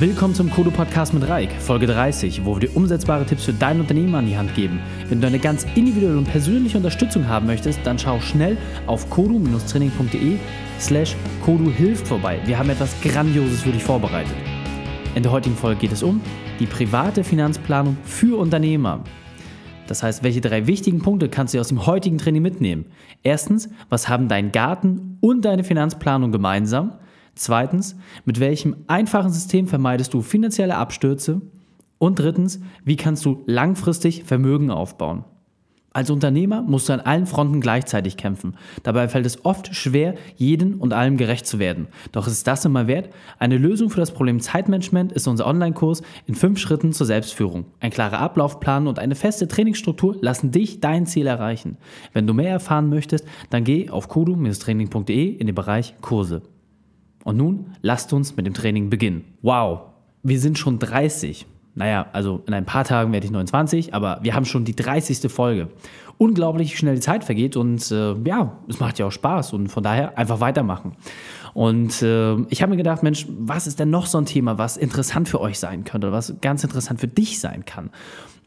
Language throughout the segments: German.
Willkommen zum Kodo Podcast mit Reik, Folge 30, wo wir dir umsetzbare Tipps für dein Unternehmen an die Hand geben. Wenn du eine ganz individuelle und persönliche Unterstützung haben möchtest, dann schau schnell auf kodu-training.de slash hilft vorbei. Wir haben etwas Grandioses für dich vorbereitet. In der heutigen Folge geht es um die private Finanzplanung für Unternehmer. Das heißt, welche drei wichtigen Punkte kannst du aus dem heutigen Training mitnehmen? Erstens, was haben dein Garten und deine Finanzplanung gemeinsam? Zweitens, mit welchem einfachen System vermeidest du finanzielle Abstürze? Und drittens, wie kannst du langfristig Vermögen aufbauen? Als Unternehmer musst du an allen Fronten gleichzeitig kämpfen. Dabei fällt es oft schwer, jeden und allem gerecht zu werden. Doch ist das immer wert? Eine Lösung für das Problem Zeitmanagement ist unser Online-Kurs in fünf Schritten zur Selbstführung. Ein klarer Ablaufplan und eine feste Trainingsstruktur lassen dich dein Ziel erreichen. Wenn du mehr erfahren möchtest, dann geh auf kudu-training.de in den Bereich Kurse. Und nun lasst uns mit dem Training beginnen. Wow, wir sind schon 30. Naja, also in ein paar Tagen werde ich 29, aber wir haben schon die 30. Folge. Unglaublich schnell die Zeit vergeht und äh, ja, es macht ja auch Spaß und von daher einfach weitermachen. Und äh, ich habe mir gedacht, Mensch, was ist denn noch so ein Thema, was interessant für euch sein könnte, was ganz interessant für dich sein kann?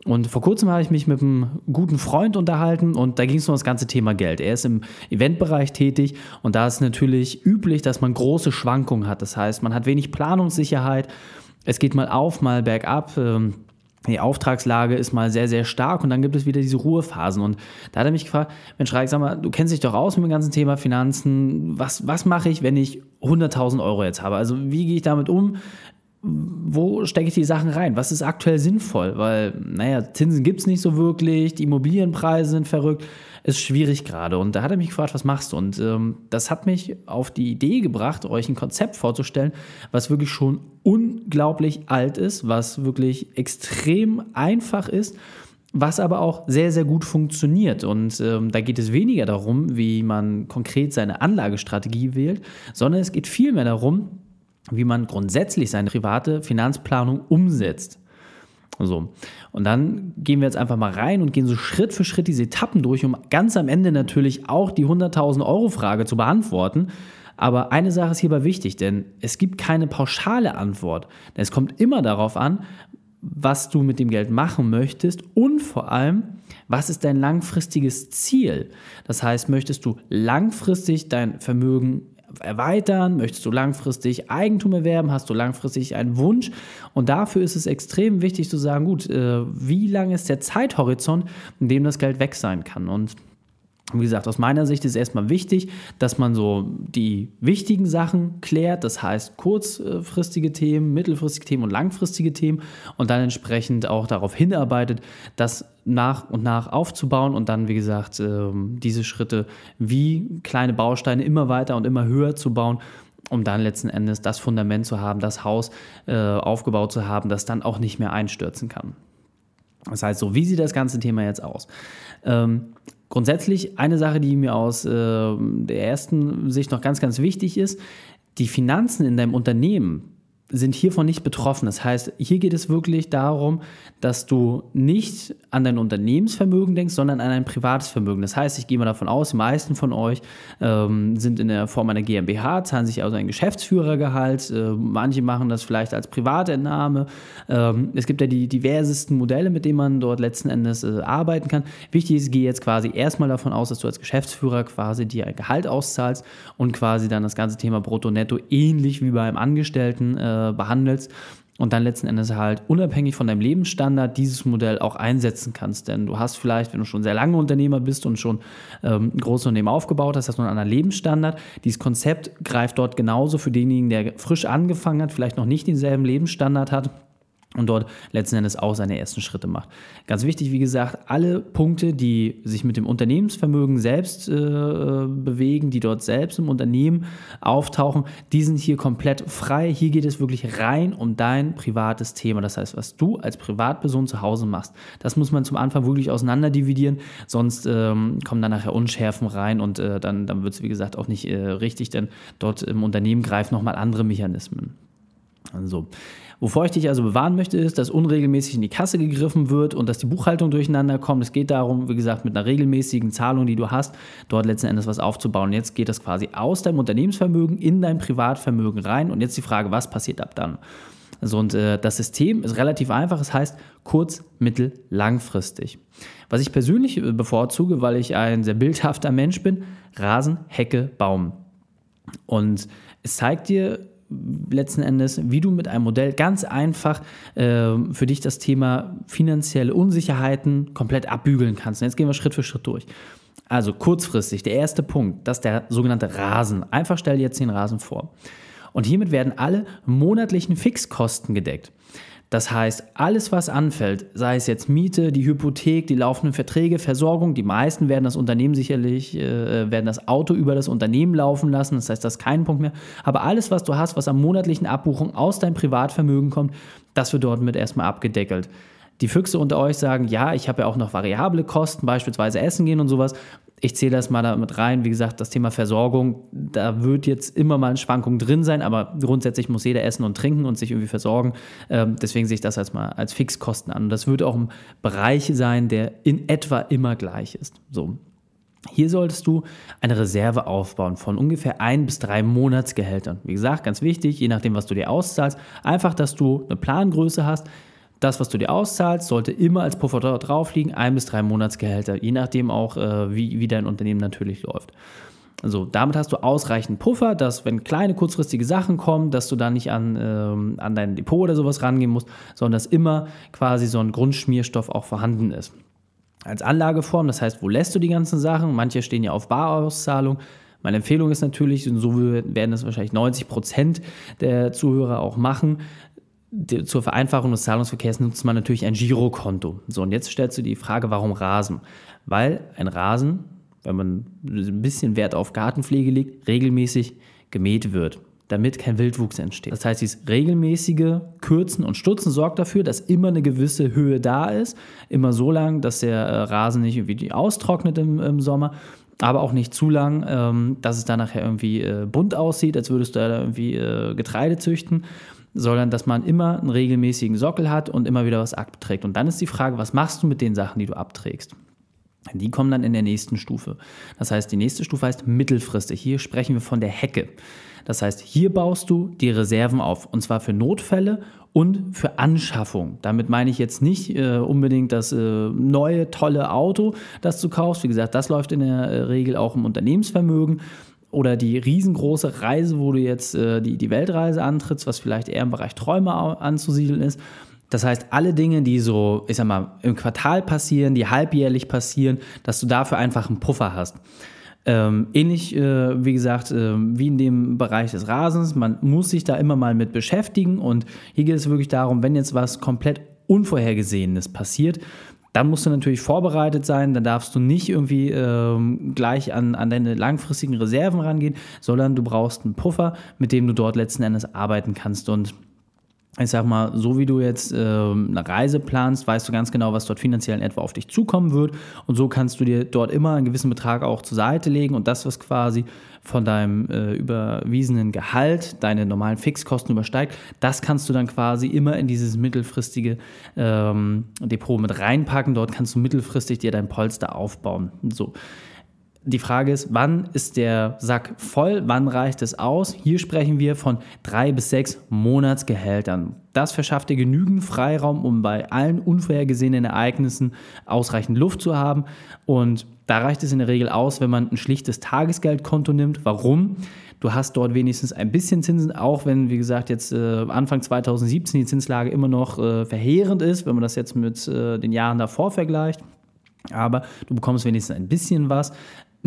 Und vor kurzem habe ich mich mit einem guten Freund unterhalten und da ging es um das ganze Thema Geld. Er ist im Eventbereich tätig und da ist natürlich üblich, dass man große Schwankungen hat. Das heißt, man hat wenig Planungssicherheit. Es geht mal auf, mal bergab. Ähm, die Auftragslage ist mal sehr, sehr stark und dann gibt es wieder diese Ruhephasen. Und da hat er mich gefragt, Mensch, Reik, sag mal, du kennst dich doch aus mit dem ganzen Thema Finanzen. Was, was mache ich, wenn ich 100.000 Euro jetzt habe? Also wie gehe ich damit um? Wo stecke ich die Sachen rein? Was ist aktuell sinnvoll? Weil, naja, Zinsen gibt es nicht so wirklich, die Immobilienpreise sind verrückt, ist schwierig gerade. Und da hat er mich gefragt, was machst du? Und ähm, das hat mich auf die Idee gebracht, euch ein Konzept vorzustellen, was wirklich schon unglaublich alt ist, was wirklich extrem einfach ist was aber auch sehr, sehr gut funktioniert. Und ähm, da geht es weniger darum, wie man konkret seine Anlagestrategie wählt, sondern es geht vielmehr darum, wie man grundsätzlich seine private Finanzplanung umsetzt. So. Und dann gehen wir jetzt einfach mal rein und gehen so Schritt für Schritt diese Etappen durch, um ganz am Ende natürlich auch die 100.000 Euro Frage zu beantworten. Aber eine Sache ist hierbei wichtig, denn es gibt keine pauschale Antwort. Es kommt immer darauf an, was du mit dem Geld machen möchtest und vor allem, was ist dein langfristiges Ziel? Das heißt, möchtest du langfristig dein Vermögen erweitern? Möchtest du langfristig Eigentum erwerben? Hast du langfristig einen Wunsch? Und dafür ist es extrem wichtig zu sagen, gut, äh, wie lang ist der Zeithorizont, in dem das Geld weg sein kann? Und wie gesagt, aus meiner Sicht ist erstmal wichtig, dass man so die wichtigen Sachen klärt, das heißt kurzfristige Themen, mittelfristige Themen und langfristige Themen und dann entsprechend auch darauf hinarbeitet, das nach und nach aufzubauen und dann, wie gesagt, ähm, diese Schritte wie kleine Bausteine immer weiter und immer höher zu bauen, um dann letzten Endes das Fundament zu haben, das Haus äh, aufgebaut zu haben, das dann auch nicht mehr einstürzen kann. Das heißt, so, wie sieht das ganze Thema jetzt aus? Ähm, grundsätzlich eine Sache, die mir aus äh, der ersten Sicht noch ganz, ganz wichtig ist, die Finanzen in deinem Unternehmen sind hiervon nicht betroffen. Das heißt, hier geht es wirklich darum, dass du nicht an dein Unternehmensvermögen denkst, sondern an ein privates Vermögen. Das heißt, ich gehe mal davon aus, die meisten von euch ähm, sind in der Form einer GmbH, zahlen sich also ein Geschäftsführergehalt. Äh, manche machen das vielleicht als Privatentnahme. Ähm, es gibt ja die diversesten Modelle, mit denen man dort letzten Endes äh, arbeiten kann. Wichtig ist, gehe jetzt quasi erstmal davon aus, dass du als Geschäftsführer quasi dir ein Gehalt auszahlst und quasi dann das ganze Thema Brutto-Netto ähnlich wie beim Angestellten äh, äh, behandelst und dann letzten Endes halt unabhängig von deinem Lebensstandard dieses Modell auch einsetzen kannst. Denn du hast vielleicht, wenn du schon sehr lange Unternehmer bist und schon ähm, ein großes Unternehmen aufgebaut hast, hast du einen anderen Lebensstandard. Dieses Konzept greift dort genauso für denjenigen, der frisch angefangen hat, vielleicht noch nicht denselben Lebensstandard hat und dort letzten Endes auch seine ersten Schritte macht. Ganz wichtig, wie gesagt, alle Punkte, die sich mit dem Unternehmensvermögen selbst äh, bewegen, die dort selbst im Unternehmen auftauchen, die sind hier komplett frei. Hier geht es wirklich rein um dein privates Thema. Das heißt, was du als Privatperson zu Hause machst. Das muss man zum Anfang wirklich auseinander dividieren, sonst ähm, kommen dann nachher Unschärfen rein und äh, dann, dann wird es, wie gesagt, auch nicht äh, richtig, denn dort im Unternehmen greifen nochmal andere Mechanismen. Also, wovor ich dich also bewahren möchte, ist, dass unregelmäßig in die Kasse gegriffen wird und dass die Buchhaltung durcheinander kommt. Es geht darum, wie gesagt, mit einer regelmäßigen Zahlung, die du hast, dort letzten Endes was aufzubauen. Jetzt geht das quasi aus deinem Unternehmensvermögen in dein Privatvermögen rein. Und jetzt die Frage, was passiert ab dann? So, und äh, das System ist relativ einfach, es heißt kurz-, mittel-, langfristig. Was ich persönlich äh, bevorzuge, weil ich ein sehr bildhafter Mensch bin, Rasen, Hecke, Baum. Und es zeigt dir letzten Endes, wie du mit einem Modell ganz einfach äh, für dich das Thema finanzielle Unsicherheiten komplett abbügeln kannst. Und jetzt gehen wir Schritt für Schritt durch. Also kurzfristig, der erste Punkt, das ist der sogenannte Rasen. Einfach stell dir jetzt den Rasen vor. Und hiermit werden alle monatlichen Fixkosten gedeckt. Das heißt, alles, was anfällt, sei es jetzt Miete, die Hypothek, die laufenden Verträge, Versorgung, die meisten werden das Unternehmen sicherlich, äh, werden das Auto über das Unternehmen laufen lassen, das heißt, das ist kein Punkt mehr. Aber alles, was du hast, was am monatlichen Abbuchung aus deinem Privatvermögen kommt, das wird dort mit erstmal abgedeckelt. Die Füchse unter euch sagen, ja, ich habe ja auch noch variable Kosten, beispielsweise Essen gehen und sowas ich zähle das mal damit rein. Wie gesagt, das Thema Versorgung, da wird jetzt immer mal eine Schwankung drin sein, aber grundsätzlich muss jeder essen und trinken und sich irgendwie versorgen. Ähm, deswegen sehe ich das als mal als Fixkosten an. Und das wird auch ein Bereich sein, der in etwa immer gleich ist. So. Hier solltest du eine Reserve aufbauen von ungefähr ein bis drei Monatsgehältern. Wie gesagt, ganz wichtig, je nachdem, was du dir auszahlst, einfach, dass du eine Plangröße hast, das, was du dir auszahlst, sollte immer als Puffer drauf liegen, ein bis drei Monatsgehälter, je nachdem auch, äh, wie, wie dein Unternehmen natürlich läuft. Also damit hast du ausreichend Puffer, dass wenn kleine kurzfristige Sachen kommen, dass du da nicht an, ähm, an dein Depot oder sowas rangehen musst, sondern dass immer quasi so ein Grundschmierstoff auch vorhanden ist. Als Anlageform, das heißt, wo lässt du die ganzen Sachen? Manche stehen ja auf Barauszahlung. Meine Empfehlung ist natürlich, und so werden das wahrscheinlich 90 Prozent der Zuhörer auch machen, zur Vereinfachung des Zahlungsverkehrs nutzt man natürlich ein Girokonto. So, und jetzt stellst du die Frage, warum Rasen? Weil ein Rasen, wenn man ein bisschen Wert auf Gartenpflege legt, regelmäßig gemäht wird, damit kein Wildwuchs entsteht. Das heißt, dieses regelmäßige Kürzen und Stutzen sorgt dafür, dass immer eine gewisse Höhe da ist, immer so lang, dass der äh, Rasen nicht irgendwie austrocknet im, im Sommer aber auch nicht zu lang, ähm, dass es dann nachher irgendwie äh, bunt aussieht, als würdest du da irgendwie äh, Getreide züchten sondern dass man immer einen regelmäßigen Sockel hat und immer wieder was abträgt. Und dann ist die Frage, was machst du mit den Sachen, die du abträgst? Die kommen dann in der nächsten Stufe. Das heißt, die nächste Stufe heißt mittelfristig. Hier sprechen wir von der Hecke. Das heißt, hier baust du die Reserven auf und zwar für Notfälle und für Anschaffung. Damit meine ich jetzt nicht äh, unbedingt das äh, neue, tolle Auto, das du kaufst. Wie gesagt, das läuft in der äh, Regel auch im Unternehmensvermögen, oder die riesengroße Reise, wo du jetzt äh, die, die Weltreise antrittst, was vielleicht eher im Bereich Träume anzusiedeln ist. Das heißt, alle Dinge, die so, ich sag mal, im Quartal passieren, die halbjährlich passieren, dass du dafür einfach einen Puffer hast. Ähm, ähnlich, äh, wie gesagt, äh, wie in dem Bereich des Rasens. Man muss sich da immer mal mit beschäftigen und hier geht es wirklich darum, wenn jetzt was komplett Unvorhergesehenes passiert, dann musst du natürlich vorbereitet sein, dann darfst du nicht irgendwie ähm, gleich an, an deine langfristigen Reserven rangehen, sondern du brauchst einen Puffer, mit dem du dort letzten Endes arbeiten kannst. Und ich sag mal, so wie du jetzt äh, eine Reise planst, weißt du ganz genau, was dort finanziell in etwa auf dich zukommen wird. Und so kannst du dir dort immer einen gewissen Betrag auch zur Seite legen und das, was quasi von deinem äh, überwiesenen Gehalt deine normalen Fixkosten übersteigt, das kannst du dann quasi immer in dieses mittelfristige ähm, Depot mit reinpacken. Dort kannst du mittelfristig dir dein Polster aufbauen. So die Frage ist, wann ist der Sack voll, wann reicht es aus? Hier sprechen wir von drei bis sechs Monatsgehältern. Das verschafft dir genügend Freiraum, um bei allen unvorhergesehenen Ereignissen ausreichend Luft zu haben. Und da reicht es in der Regel aus, wenn man ein schlichtes Tagesgeldkonto nimmt. Warum? Du hast dort wenigstens ein bisschen Zinsen, auch wenn, wie gesagt, jetzt äh, Anfang 2017 die Zinslage immer noch äh, verheerend ist, wenn man das jetzt mit äh, den Jahren davor vergleicht. Aber du bekommst wenigstens ein bisschen was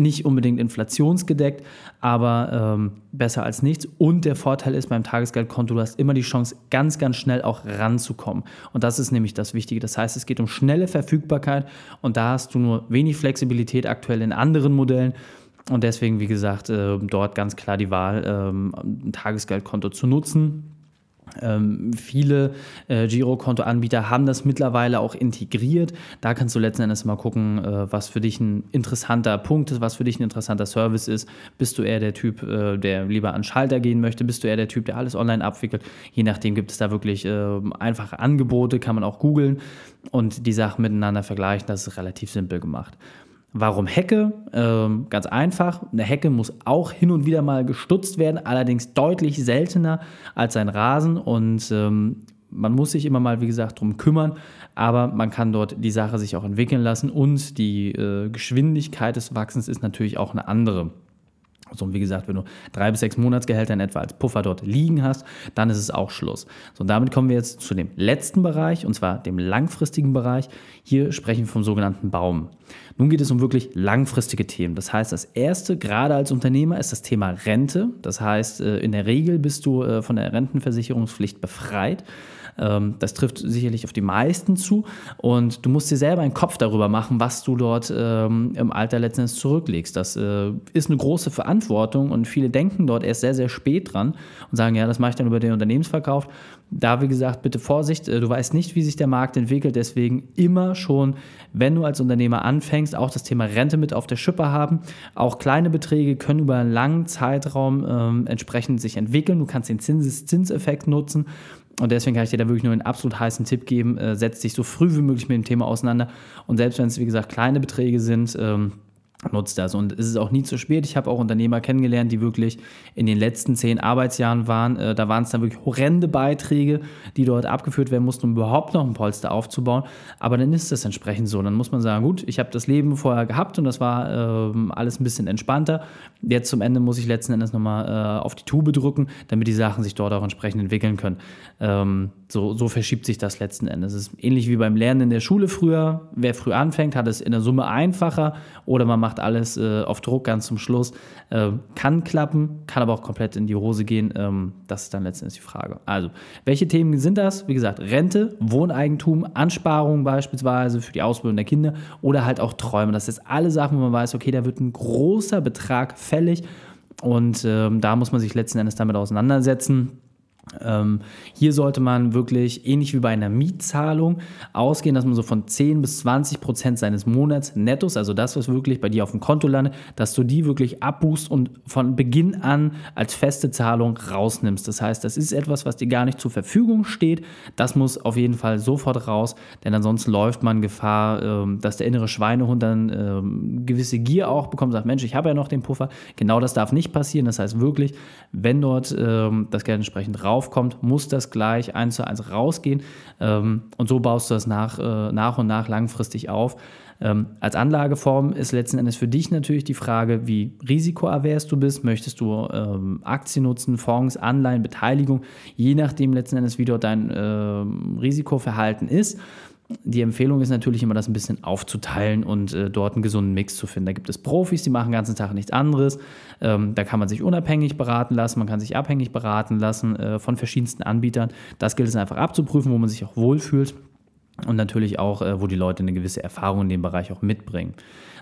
nicht unbedingt inflationsgedeckt, aber ähm, besser als nichts. Und der Vorteil ist beim Tagesgeldkonto, du hast immer die Chance, ganz, ganz schnell auch ranzukommen. Und das ist nämlich das Wichtige. Das heißt, es geht um schnelle Verfügbarkeit und da hast du nur wenig Flexibilität aktuell in anderen Modellen. Und deswegen, wie gesagt, äh, dort ganz klar die Wahl, ähm, ein Tagesgeldkonto zu nutzen. Ähm, viele äh, Girokonto-Anbieter haben das mittlerweile auch integriert. Da kannst du letzten Endes mal gucken, äh, was für dich ein interessanter Punkt ist, was für dich ein interessanter Service ist. Bist du eher der Typ, äh, der lieber an Schalter gehen möchte? Bist du eher der Typ, der alles online abwickelt? Je nachdem gibt es da wirklich ähm, einfache Angebote, kann man auch googeln und die Sachen miteinander vergleichen. Das ist relativ simpel gemacht. Warum Hecke? Ähm, ganz einfach. Eine Hecke muss auch hin und wieder mal gestutzt werden, allerdings deutlich seltener als ein Rasen. Und ähm, man muss sich immer mal, wie gesagt, darum kümmern, aber man kann dort die Sache sich auch entwickeln lassen und die äh, Geschwindigkeit des Wachsens ist natürlich auch eine andere. So, wie gesagt, wenn du drei bis sechs Monatsgehälter in etwa als Puffer dort liegen hast, dann ist es auch Schluss. So, und damit kommen wir jetzt zu dem letzten Bereich, und zwar dem langfristigen Bereich. Hier sprechen wir vom sogenannten Baum. Nun geht es um wirklich langfristige Themen. Das heißt, das erste, gerade als Unternehmer, ist das Thema Rente. Das heißt, äh, in der Regel bist du äh, von der Rentenversicherungspflicht befreit. Ähm, das trifft sicherlich auf die meisten zu. Und du musst dir selber einen Kopf darüber machen, was du dort ähm, im Alter letztendlich zurücklegst. Das äh, ist eine große Verantwortung und viele denken dort erst sehr, sehr spät dran und sagen, ja, das mache ich dann über den Unternehmensverkauf. Da, wie gesagt, bitte Vorsicht, äh, du weißt nicht, wie sich der Markt entwickelt, deswegen immer schon, wenn du als Unternehmer anfängst, auch das Thema Rente mit auf der Schippe haben. Auch kleine Beträge können über einen langen Zeitraum ähm, entsprechend sich entwickeln. Du kannst den Zinseszinseffekt nutzen und deswegen kann ich dir da wirklich nur einen absolut heißen Tipp geben. Äh, setz dich so früh wie möglich mit dem Thema auseinander. Und selbst wenn es, wie gesagt, kleine Beträge sind, ähm, nutzt das. Und es ist auch nie zu spät. Ich habe auch Unternehmer kennengelernt, die wirklich in den letzten zehn Arbeitsjahren waren. Äh, da waren es dann wirklich horrende Beiträge, die dort abgeführt werden mussten, um überhaupt noch ein Polster aufzubauen. Aber dann ist das entsprechend so. Dann muss man sagen, gut, ich habe das Leben vorher gehabt und das war äh, alles ein bisschen entspannter. Jetzt zum Ende muss ich letzten Endes nochmal äh, auf die Tube drücken, damit die Sachen sich dort auch entsprechend entwickeln können. Ähm, so, so verschiebt sich das letzten Endes. Es ist ähnlich wie beim Lernen in der Schule früher. Wer früh anfängt, hat es in der Summe einfacher oder man macht alles äh, auf Druck ganz zum Schluss. Äh, kann klappen, kann aber auch komplett in die Hose gehen. Ähm, das ist dann letztendlich die Frage. Also, welche Themen sind das? Wie gesagt, Rente, Wohneigentum, Ansparungen beispielsweise für die Ausbildung der Kinder oder halt auch Träume. Das ist alle Sachen, wo man weiß, okay, da wird ein großer Betrag fällig und ähm, da muss man sich letzten Endes damit auseinandersetzen. Ähm, hier sollte man wirklich, ähnlich wie bei einer Mietzahlung, ausgehen, dass man so von 10 bis 20 Prozent seines Monats nettos, also das, was wirklich bei dir auf dem Konto landet, dass du die wirklich abbuchst und von Beginn an als feste Zahlung rausnimmst. Das heißt, das ist etwas, was dir gar nicht zur Verfügung steht. Das muss auf jeden Fall sofort raus, denn ansonsten läuft man Gefahr, ähm, dass der innere Schweinehund dann ähm, gewisse Gier auch bekommt, sagt, Mensch, ich habe ja noch den Puffer. Genau das darf nicht passieren. Das heißt wirklich, wenn dort ähm, das Geld entsprechend raus aufkommt, muss das gleich eins zu eins rausgehen. Ähm, und so baust du das nach, äh, nach und nach langfristig auf. Ähm, als Anlageform ist letzten Endes für dich natürlich die Frage, wie risikoavers du bist. Möchtest du ähm, Aktien nutzen, Fonds, Anleihen, Beteiligung, je nachdem letzten Endes, wie dort dein Risikoverhalten ist. Die Empfehlung ist natürlich immer, das ein bisschen aufzuteilen und äh, dort einen gesunden Mix zu finden. Da gibt es Profis, die machen den ganzen Tag nichts anderes. Ähm, da kann man sich unabhängig beraten lassen, man kann sich abhängig beraten lassen äh, von verschiedensten Anbietern. Das gilt es einfach abzuprüfen, wo man sich auch wohlfühlt und natürlich auch, äh, wo die Leute eine gewisse Erfahrung in dem Bereich auch mitbringen.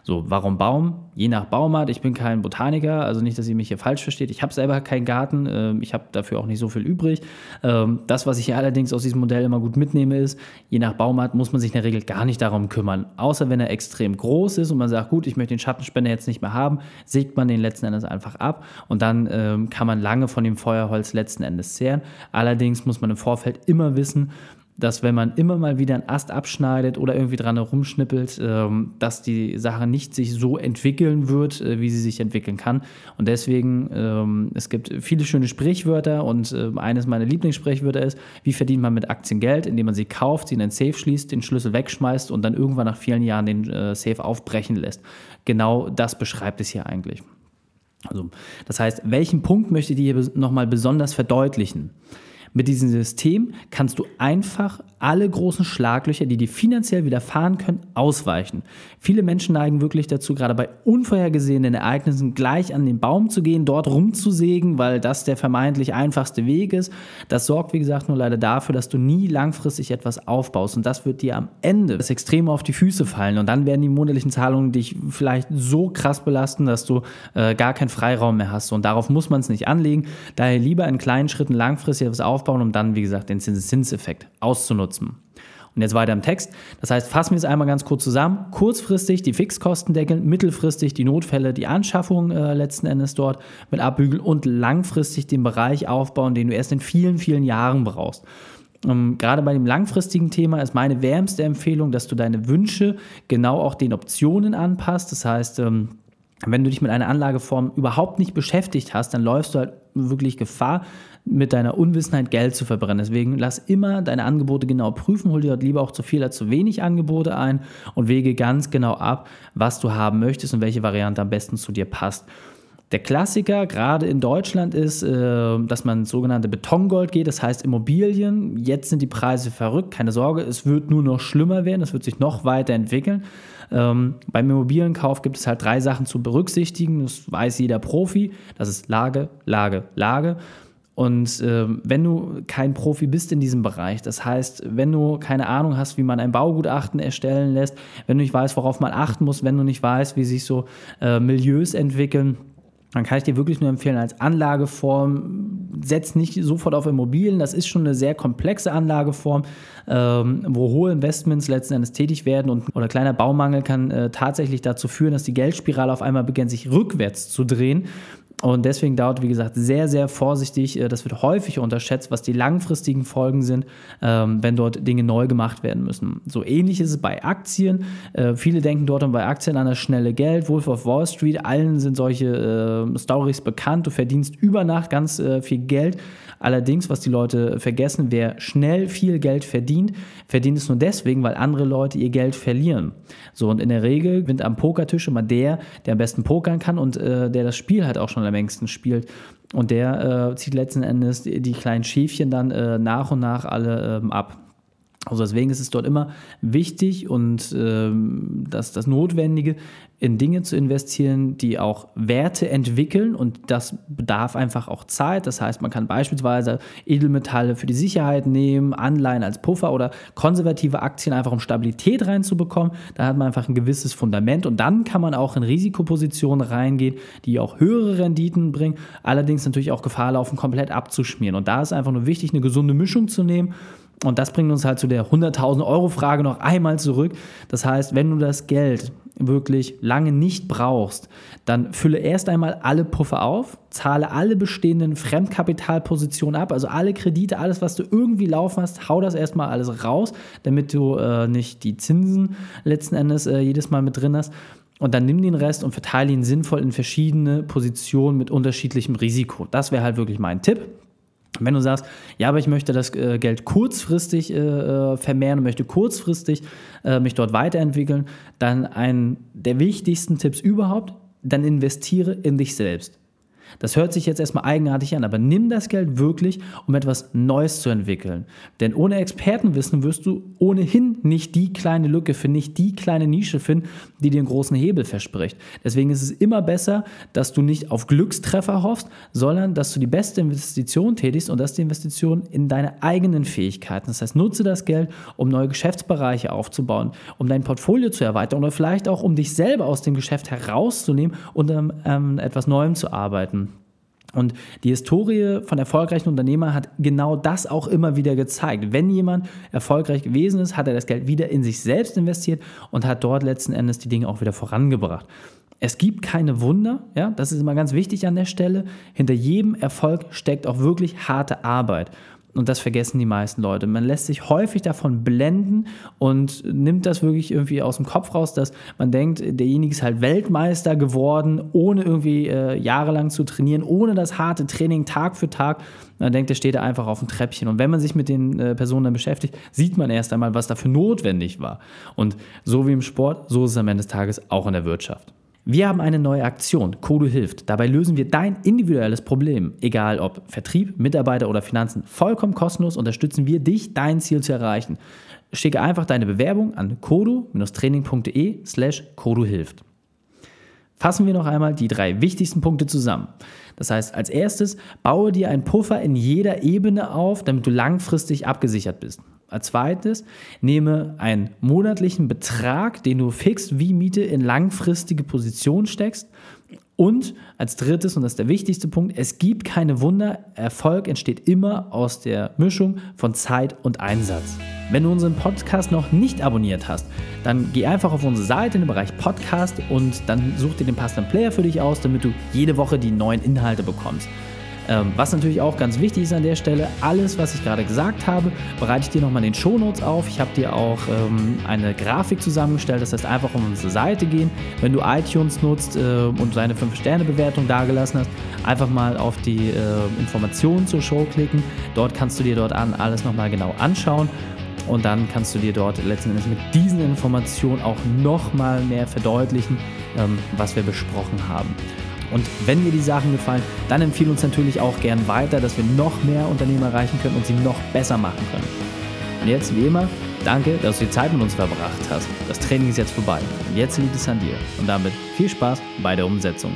So, warum Baum? Je nach Baumart. Ich bin kein Botaniker, also nicht, dass ihr mich hier falsch versteht. Ich habe selber keinen Garten, ähm, ich habe dafür auch nicht so viel übrig. Ähm, das, was ich hier allerdings aus diesem Modell immer gut mitnehme, ist, je nach Baumart muss man sich in der Regel gar nicht darum kümmern. Außer wenn er extrem groß ist und man sagt, gut, ich möchte den Schattenspender jetzt nicht mehr haben, sägt man den letzten Endes einfach ab und dann ähm, kann man lange von dem Feuerholz letzten Endes zehren. Allerdings muss man im Vorfeld immer wissen, dass wenn man immer mal wieder einen Ast abschneidet oder irgendwie dran herumschnippelt, ähm, dass die Sache nicht sich so entwickeln wird, äh, wie sie sich entwickeln kann. Und deswegen, ähm, es gibt viele schöne Sprichwörter und äh, eines meiner Lieblingssprichwörter ist, wie verdient man mit Aktien Geld, indem man sie kauft, sie in den Safe schließt, den Schlüssel wegschmeißt und dann irgendwann nach vielen Jahren den äh, Safe aufbrechen lässt. Genau das beschreibt es hier eigentlich. Also, das heißt, welchen Punkt möchte ich hier nochmal besonders verdeutlichen? Mit diesem System kannst du einfach alle großen Schlaglöcher, die dir finanziell widerfahren können, ausweichen. Viele Menschen neigen wirklich dazu, gerade bei unvorhergesehenen Ereignissen gleich an den Baum zu gehen, dort rumzusägen, weil das der vermeintlich einfachste Weg ist. Das sorgt, wie gesagt, nur leider dafür, dass du nie langfristig etwas aufbaust. Und das wird dir am Ende das Extrem auf die Füße fallen. Und dann werden die monatlichen Zahlungen dich vielleicht so krass belasten, dass du äh, gar keinen Freiraum mehr hast. Und darauf muss man es nicht anlegen. Daher lieber in kleinen Schritten langfristig etwas aufbauen, um dann, wie gesagt, den Zinseszinseffekt auszunutzen nutzen. Und jetzt weiter im Text. Das heißt, fassen wir es einmal ganz kurz zusammen. Kurzfristig die Fixkosten deckeln, mittelfristig die Notfälle, die Anschaffung äh, letzten Endes dort mit abbügeln und langfristig den Bereich aufbauen, den du erst in vielen, vielen Jahren brauchst. Ähm, gerade bei dem langfristigen Thema ist meine wärmste Empfehlung, dass du deine Wünsche genau auch den Optionen anpasst. Das heißt, ähm, wenn du dich mit einer Anlageform überhaupt nicht beschäftigt hast, dann läufst du halt wirklich Gefahr, mit deiner Unwissenheit Geld zu verbrennen. Deswegen lass immer deine Angebote genau prüfen, hol dir dort lieber auch zu viel als zu wenig Angebote ein und wege ganz genau ab, was du haben möchtest und welche Variante am besten zu dir passt. Der Klassiker, gerade in Deutschland, ist, äh, dass man ins sogenannte Betongold geht, das heißt Immobilien. Jetzt sind die Preise verrückt, keine Sorge, es wird nur noch schlimmer werden, es wird sich noch weiter entwickeln. Ähm, beim Immobilienkauf gibt es halt drei Sachen zu berücksichtigen, das weiß jeder Profi. Das ist Lage, Lage, Lage. Und äh, wenn du kein Profi bist in diesem Bereich, das heißt, wenn du keine Ahnung hast, wie man ein Baugutachten erstellen lässt, wenn du nicht weißt, worauf man achten muss, wenn du nicht weißt, wie sich so äh, Milieus entwickeln, dann kann ich dir wirklich nur empfehlen, als Anlageform, setz nicht sofort auf Immobilien. Das ist schon eine sehr komplexe Anlageform, ähm, wo hohe Investments letzten Endes tätig werden und oder kleiner Baumangel kann äh, tatsächlich dazu führen, dass die Geldspirale auf einmal beginnt, sich rückwärts zu drehen. Und deswegen dauert, wie gesagt, sehr, sehr vorsichtig. Äh, das wird häufig unterschätzt, was die langfristigen Folgen sind, ähm, wenn dort Dinge neu gemacht werden müssen. So ähnlich ist es bei Aktien. Äh, viele denken dort bei Aktien an das schnelle Geld. Wolf of Wall Street, allen sind solche äh, Stories bekannt. Du verdienst über Nacht ganz viel Geld. Allerdings, was die Leute vergessen, wer schnell viel Geld verdient, verdient es nur deswegen, weil andere Leute ihr Geld verlieren. So, und in der Regel gewinnt am Pokertisch immer der, der am besten pokern kann und äh, der das Spiel halt auch schon am längsten spielt. Und der äh, zieht letzten Endes die, die kleinen Schäfchen dann äh, nach und nach alle ähm, ab. Also deswegen ist es dort immer wichtig und ähm, das, das Notwendige, in Dinge zu investieren, die auch Werte entwickeln und das bedarf einfach auch Zeit. Das heißt, man kann beispielsweise Edelmetalle für die Sicherheit nehmen, Anleihen als Puffer oder konservative Aktien einfach um Stabilität reinzubekommen. Da hat man einfach ein gewisses Fundament und dann kann man auch in Risikopositionen reingehen, die auch höhere Renditen bringen, allerdings natürlich auch Gefahr laufen, komplett abzuschmieren. Und da ist einfach nur wichtig, eine gesunde Mischung zu nehmen und das bringt uns halt zu der 100.000 Euro Frage noch einmal zurück. Das heißt, wenn du das Geld wirklich lange nicht brauchst, dann fülle erst einmal alle Puffer auf, zahle alle bestehenden Fremdkapitalpositionen ab, also alle Kredite, alles, was du irgendwie laufen hast, hau das erstmal alles raus, damit du äh, nicht die Zinsen letzten Endes äh, jedes Mal mit drin hast. Und dann nimm den Rest und verteile ihn sinnvoll in verschiedene Positionen mit unterschiedlichem Risiko. Das wäre halt wirklich mein Tipp. Wenn du sagst, ja, aber ich möchte das äh, Geld kurzfristig äh, äh, vermehren und möchte kurzfristig äh, mich dort weiterentwickeln, dann ein der wichtigsten Tipps überhaupt, dann investiere in dich selbst. Das hört sich jetzt erstmal eigenartig an, aber nimm das Geld wirklich, um etwas Neues zu entwickeln. Denn ohne Expertenwissen wirst du ohnehin nicht die kleine Lücke finden, nicht die kleine Nische finden, die dir einen großen Hebel verspricht. Deswegen ist es immer besser, dass du nicht auf Glückstreffer hoffst, sondern dass du die beste Investition tätigst und das die Investition in deine eigenen Fähigkeiten. Das heißt, nutze das Geld, um neue Geschäftsbereiche aufzubauen, um dein Portfolio zu erweitern oder vielleicht auch, um dich selber aus dem Geschäft herauszunehmen und an ähm, etwas Neuem zu arbeiten. Und die Historie von erfolgreichen Unternehmern hat genau das auch immer wieder gezeigt. Wenn jemand erfolgreich gewesen ist, hat er das Geld wieder in sich selbst investiert und hat dort letzten Endes die Dinge auch wieder vorangebracht. Es gibt keine Wunder, ja, das ist immer ganz wichtig an der Stelle. Hinter jedem Erfolg steckt auch wirklich harte Arbeit. Und das vergessen die meisten Leute. Man lässt sich häufig davon blenden und nimmt das wirklich irgendwie aus dem Kopf raus, dass man denkt, derjenige ist halt Weltmeister geworden, ohne irgendwie äh, jahrelang zu trainieren, ohne das harte Training Tag für Tag. Man denkt, der steht da einfach auf dem Treppchen. Und wenn man sich mit den äh, Personen dann beschäftigt, sieht man erst einmal, was dafür notwendig war. Und so wie im Sport, so ist es am Ende des Tages auch in der Wirtschaft. Wir haben eine neue Aktion, Kodo hilft. Dabei lösen wir dein individuelles Problem. Egal ob Vertrieb, Mitarbeiter oder Finanzen, vollkommen kostenlos unterstützen wir dich, dein Ziel zu erreichen. Schicke einfach deine Bewerbung an kodo-training.de slash kodo hilft. Fassen wir noch einmal die drei wichtigsten Punkte zusammen. Das heißt, als erstes, baue dir einen Puffer in jeder Ebene auf, damit du langfristig abgesichert bist. Als zweites, nehme einen monatlichen Betrag, den du fix wie Miete in langfristige Position steckst. Und als drittes, und das ist der wichtigste Punkt, es gibt keine Wunder. Erfolg entsteht immer aus der Mischung von Zeit und Einsatz. Wenn du unseren Podcast noch nicht abonniert hast, dann geh einfach auf unsere Seite in den Bereich Podcast und dann such dir den passenden Player für dich aus, damit du jede Woche die neuen Inhalte bekommst. Ähm, was natürlich auch ganz wichtig ist an der Stelle, alles, was ich gerade gesagt habe, bereite ich dir nochmal in den Shownotes auf. Ich habe dir auch ähm, eine Grafik zusammengestellt, das heißt einfach um unsere Seite gehen. Wenn du iTunes nutzt äh, und deine 5-Sterne-Bewertung dagelassen hast, einfach mal auf die äh, Informationen zur Show klicken. Dort kannst du dir dort an alles nochmal genau anschauen. Und dann kannst du dir dort letzten Endes mit diesen Informationen auch nochmal mehr verdeutlichen, ähm, was wir besprochen haben. Und wenn dir die Sachen gefallen, dann empfehle uns natürlich auch gern weiter, dass wir noch mehr Unternehmen erreichen können und sie noch besser machen können. Und jetzt, wie immer, danke, dass du die Zeit mit uns verbracht hast. Das Training ist jetzt vorbei und jetzt liegt es an dir. Und damit viel Spaß bei der Umsetzung.